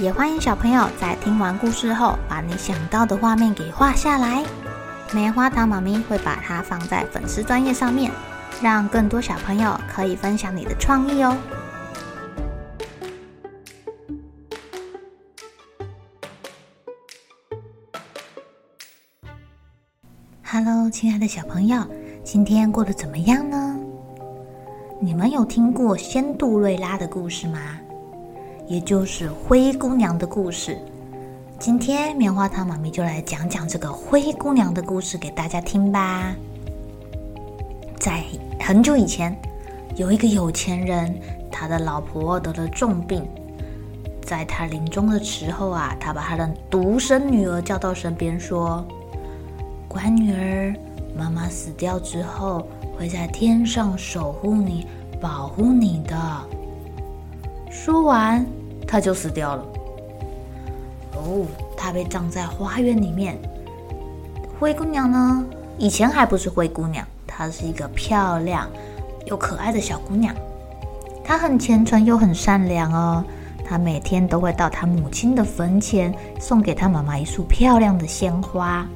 也欢迎小朋友在听完故事后，把你想到的画面给画下来。棉花糖妈咪会把它放在粉丝专页上面，让更多小朋友可以分享你的创意哦。Hello，亲爱的小朋友，今天过得怎么样呢？你们有听过仙杜瑞拉的故事吗？也就是灰姑娘的故事。今天棉花糖妈咪就来讲讲这个灰姑娘的故事给大家听吧。在很久以前，有一个有钱人，他的老婆得了重病，在他临终的时候啊，他把他的独生女儿叫到身边说：“乖女儿，妈妈死掉之后，会在天上守护你、保护你的。”说完，他就死掉了。哦，他被葬在花园里面。灰姑娘呢？以前还不是灰姑娘，她是一个漂亮又可爱的小姑娘。她很虔诚又很善良哦。她每天都会到她母亲的坟前，送给她妈妈一束漂亮的鲜花。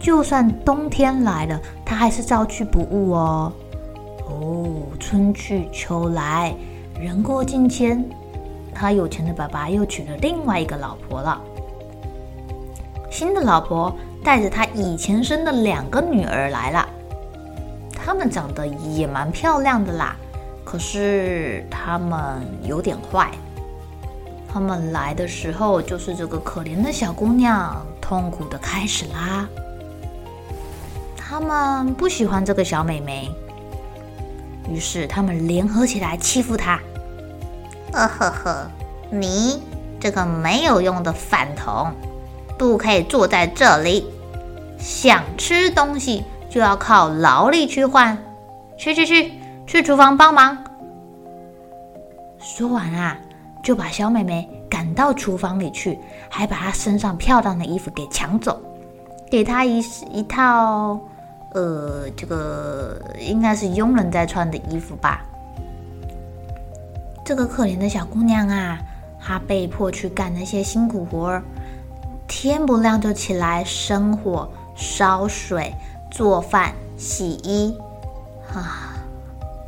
就算冬天来了，她还是照去不误哦。哦，春去秋来。人过境迁，他有钱的爸爸又娶了另外一个老婆了。新的老婆带着他以前生的两个女儿来了，她们长得也蛮漂亮的啦。可是她们有点坏。她们来的时候，就是这个可怜的小姑娘痛苦的开始啦。她们不喜欢这个小美眉。于是他们联合起来欺负他。呃呵呵，你这个没有用的饭桶，不可以坐在这里。想吃东西就要靠劳力去换。去去去，去厨房帮忙。说完啊，就把小妹妹赶到厨房里去，还把她身上漂亮的衣服给抢走，给她一一套。呃，这个应该是佣人在穿的衣服吧？这个可怜的小姑娘啊，她被迫去干那些辛苦活儿，天不亮就起来生火、烧水、做饭、洗衣。啊，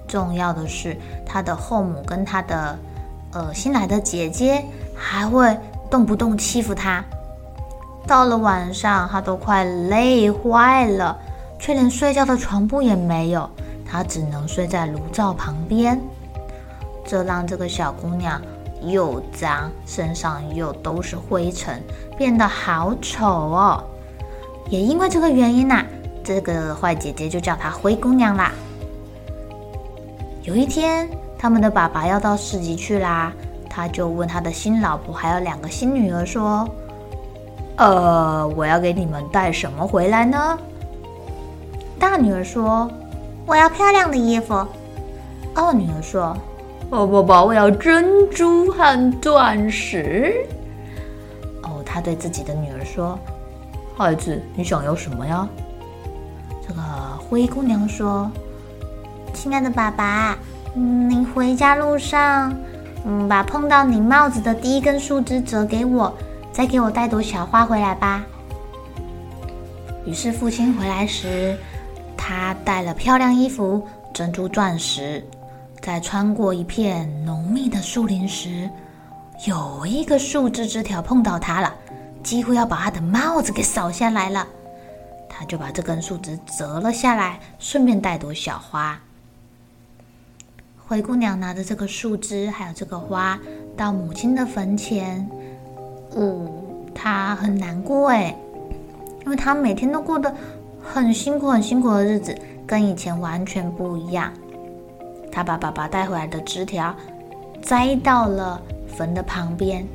重要的是，她的后母跟她的呃新来的姐姐还会动不动欺负她。到了晚上，她都快累坏了。却连睡觉的床铺也没有，她只能睡在炉灶旁边，这让这个小姑娘又脏，身上又都是灰尘，变得好丑哦。也因为这个原因呐、这个坏姐姐就叫她灰姑娘啦。有一天，他们的爸爸要到市集去啦，他就问他的新老婆还有两个新女儿说：“呃，我要给你们带什么回来呢？”大女儿说：“我要漂亮的衣服。”二女儿说：“哦，宝宝，我要珍珠和钻石。”哦，她对自己的女儿说：“孩子，你想要什么呀？”这个灰姑娘说：“亲爱的爸爸，嗯，你回家路上，嗯，把碰到你帽子的第一根树枝折给我，再给我带朵小花回来吧。”于是父亲回来时。他带了漂亮衣服、珍珠钻石，在穿过一片浓密的树林时，有一个树枝枝条碰到他了，几乎要把他的帽子给扫下来了。他就把这根树枝折了下来，顺便带朵小花。灰姑娘拿着这个树枝还有这个花到母亲的坟前，嗯，她很难过哎，因为她每天都过得。很辛苦、很辛苦的日子，跟以前完全不一样。他把爸爸带回来的枝条栽到了坟的旁边，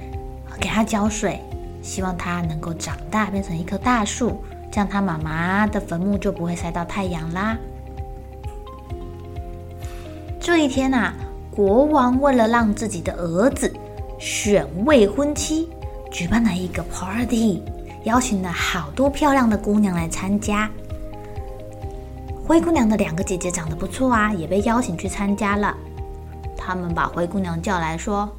给它浇水，希望它能够长大变成一棵大树，这样它妈妈的坟墓就不会晒到太阳啦。这一天啊，国王为了让自己的儿子选未婚妻，举办了一个 party，邀请了好多漂亮的姑娘来参加。灰姑娘的两个姐姐长得不错啊，也被邀请去参加了。他们把灰姑娘叫来说：“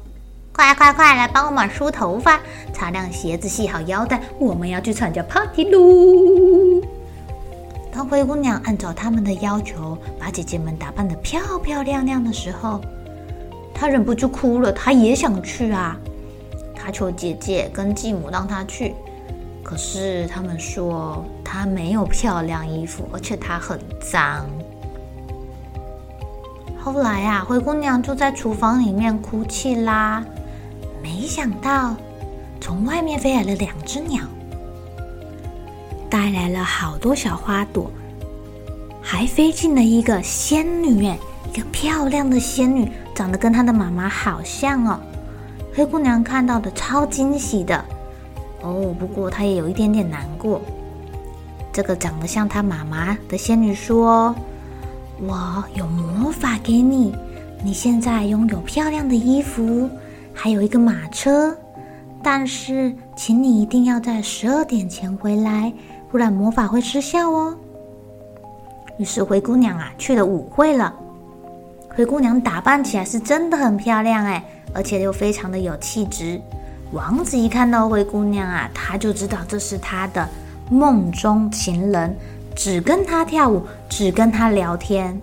快快快，来帮我们梳头发、擦亮鞋子、系好腰带，我们要去参加 party 喽！”当灰姑娘按照他们的要求，把姐姐们打扮得漂漂亮亮的时候，她忍不住哭了。她也想去啊，她求姐姐跟继母让她去。可是他们说她没有漂亮衣服，而且她很脏。后来啊，灰姑娘就在厨房里面哭泣啦。没想到，从外面飞来了两只鸟，带来了好多小花朵，还飞进了一个仙女，哎，一个漂亮的仙女，长得跟她的妈妈好像哦。灰姑娘看到的超惊喜的。哦，不过她也有一点点难过。这个长得像她妈妈的仙女说：“我有魔法给你，你现在拥有漂亮的衣服，还有一个马车。但是，请你一定要在十二点前回来，不然魔法会失效哦。”于是灰姑娘啊去了舞会了。灰姑娘打扮起来是真的很漂亮哎，而且又非常的有气质。王子一看到灰姑娘啊，他就知道这是他的梦中情人，只跟他跳舞，只跟他聊天。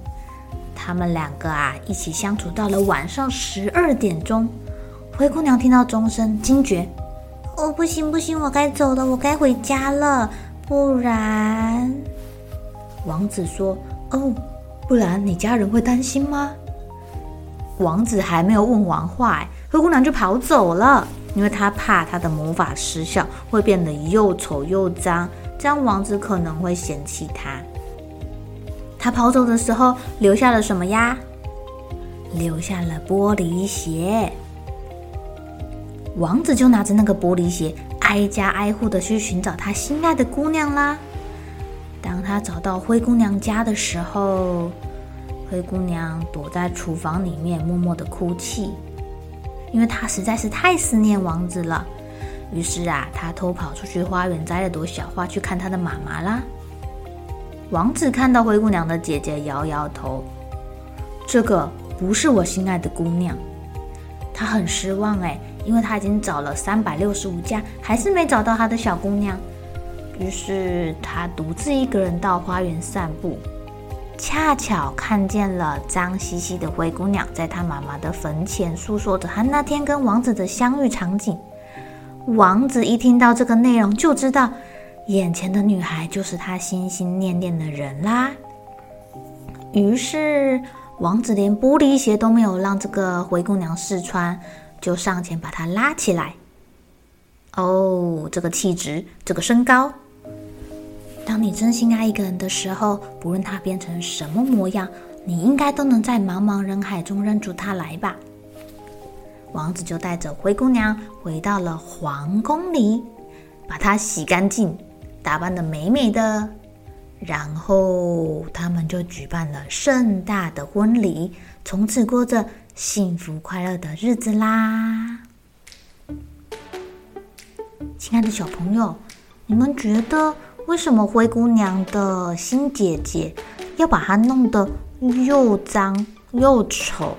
他们两个啊，一起相处到了晚上十二点钟。灰姑娘听到钟声，惊觉：“哦，不行不行，我该走了，我该回家了，不然……”王子说：“哦，不然你家人会担心吗？”王子还没有问完话，灰姑娘就跑走了。因为他怕他的魔法失效，会变得又丑又脏，这样王子可能会嫌弃他。他跑走的时候留下了什么呀？留下了玻璃鞋。王子就拿着那个玻璃鞋，挨家挨户的去寻找他心爱的姑娘啦。当他找到灰姑娘家的时候，灰姑娘躲在厨房里面，默默的哭泣。因为他实在是太思念王子了，于是啊，他偷跑出去花园摘了朵小花去看他的妈妈啦。王子看到灰姑娘的姐姐，摇摇头，这个不是我心爱的姑娘。他很失望哎，因为他已经找了三百六十五家，还是没找到他的小姑娘。于是他独自一个人到花园散步。恰巧看见了脏兮兮的灰姑娘，在她妈妈的坟前诉说着她那天跟王子的相遇场景。王子一听到这个内容，就知道眼前的女孩就是他心心念念的人啦。于是，王子连玻璃鞋都没有让这个灰姑娘试穿，就上前把她拉起来。哦，这个气质，这个身高。当你真心爱一个人的时候，不论他变成什么模样，你应该都能在茫茫人海中认出他来吧？王子就带着灰姑娘回到了皇宫里，把她洗干净，打扮得美美的，然后他们就举办了盛大的婚礼，从此过着幸福快乐的日子啦。亲爱的小朋友，你们觉得？为什么灰姑娘的新姐姐要把她弄得又脏又丑，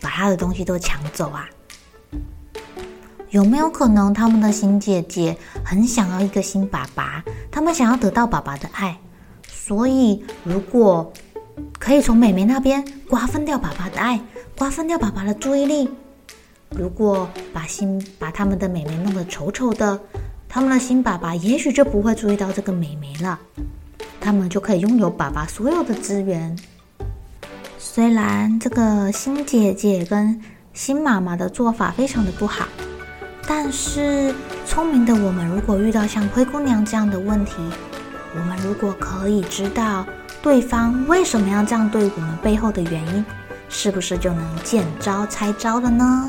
把她的东西都抢走啊？有没有可能他们的新姐姐很想要一个新爸爸，他们想要得到爸爸的爱，所以如果可以从妹妹那边瓜分掉爸爸的爱，瓜分掉爸爸的注意力，如果把新把他们的妹妹弄得丑丑的。他们的新爸爸也许就不会注意到这个妹妹了，他们就可以拥有爸爸所有的资源。虽然这个新姐姐跟新妈妈的做法非常的不好，但是聪明的我们如果遇到像灰姑娘这样的问题，我们如果可以知道对方为什么要这样对我们背后的原因，是不是就能见招拆招了呢？